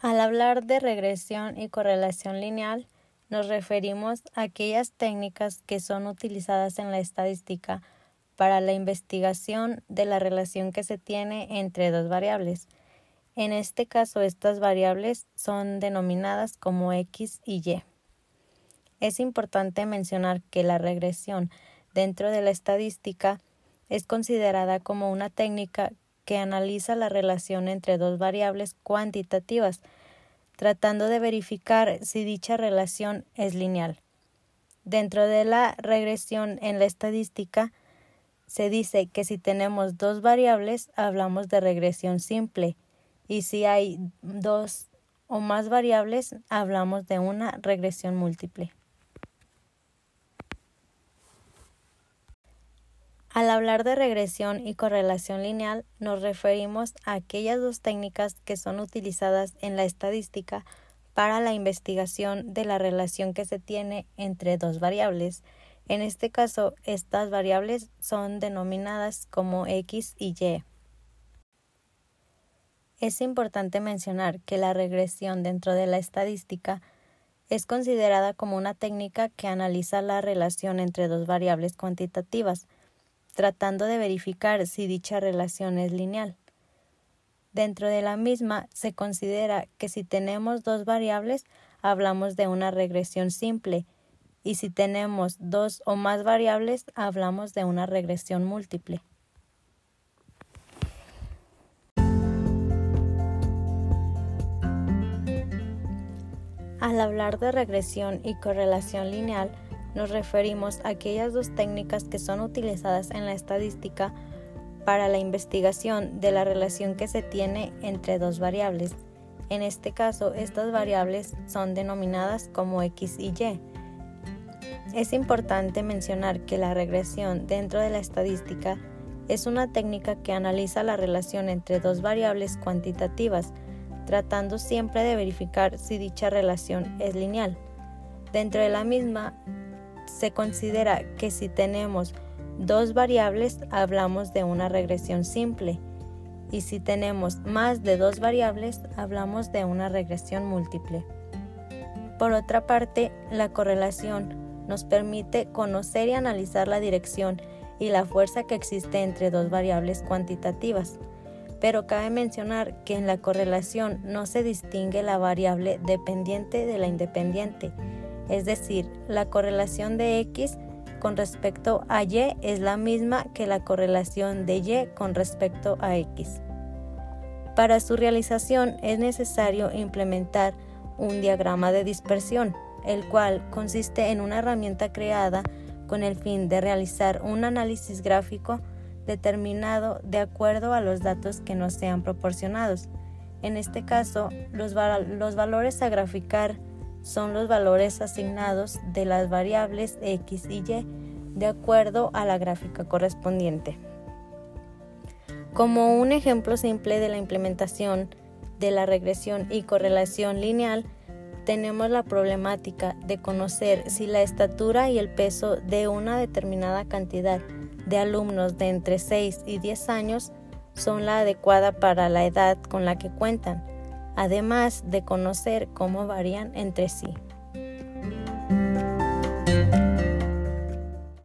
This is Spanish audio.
Al hablar de regresión y correlación lineal, nos referimos a aquellas técnicas que son utilizadas en la estadística para la investigación de la relación que se tiene entre dos variables. En este caso, estas variables son denominadas como X y Y. Es importante mencionar que la regresión dentro de la estadística es considerada como una técnica que analiza la relación entre dos variables cuantitativas, tratando de verificar si dicha relación es lineal. Dentro de la regresión en la estadística, se dice que si tenemos dos variables, hablamos de regresión simple, y si hay dos o más variables, hablamos de una regresión múltiple. Al hablar de regresión y correlación lineal, nos referimos a aquellas dos técnicas que son utilizadas en la estadística para la investigación de la relación que se tiene entre dos variables. En este caso, estas variables son denominadas como X y Y. Es importante mencionar que la regresión dentro de la estadística es considerada como una técnica que analiza la relación entre dos variables cuantitativas, tratando de verificar si dicha relación es lineal. Dentro de la misma se considera que si tenemos dos variables hablamos de una regresión simple y si tenemos dos o más variables hablamos de una regresión múltiple. Al hablar de regresión y correlación lineal, nos referimos a aquellas dos técnicas que son utilizadas en la estadística para la investigación de la relación que se tiene entre dos variables. En este caso, estas variables son denominadas como X y Y. Es importante mencionar que la regresión dentro de la estadística es una técnica que analiza la relación entre dos variables cuantitativas, tratando siempre de verificar si dicha relación es lineal. Dentro de la misma se considera que si tenemos dos variables hablamos de una regresión simple y si tenemos más de dos variables hablamos de una regresión múltiple. Por otra parte, la correlación nos permite conocer y analizar la dirección y la fuerza que existe entre dos variables cuantitativas. Pero cabe mencionar que en la correlación no se distingue la variable dependiente de la independiente, es decir, la correlación de X con respecto a Y es la misma que la correlación de Y con respecto a X. Para su realización es necesario implementar un diagrama de dispersión, el cual consiste en una herramienta creada con el fin de realizar un análisis gráfico determinado de acuerdo a los datos que nos sean proporcionados. En este caso, los, valores a graficar son los valores asignados de las variables x y y de acuerdo a la gráfica correspondiente. Como un ejemplo simple de la implementación de la regresión y correlación lineal, tenemos la problemática de conocer si la estatura y el peso de una determinada cantidad de alumnos de entre 6 y 10 años son la adecuada para la edad con la que cuentan además de conocer cómo varían entre sí.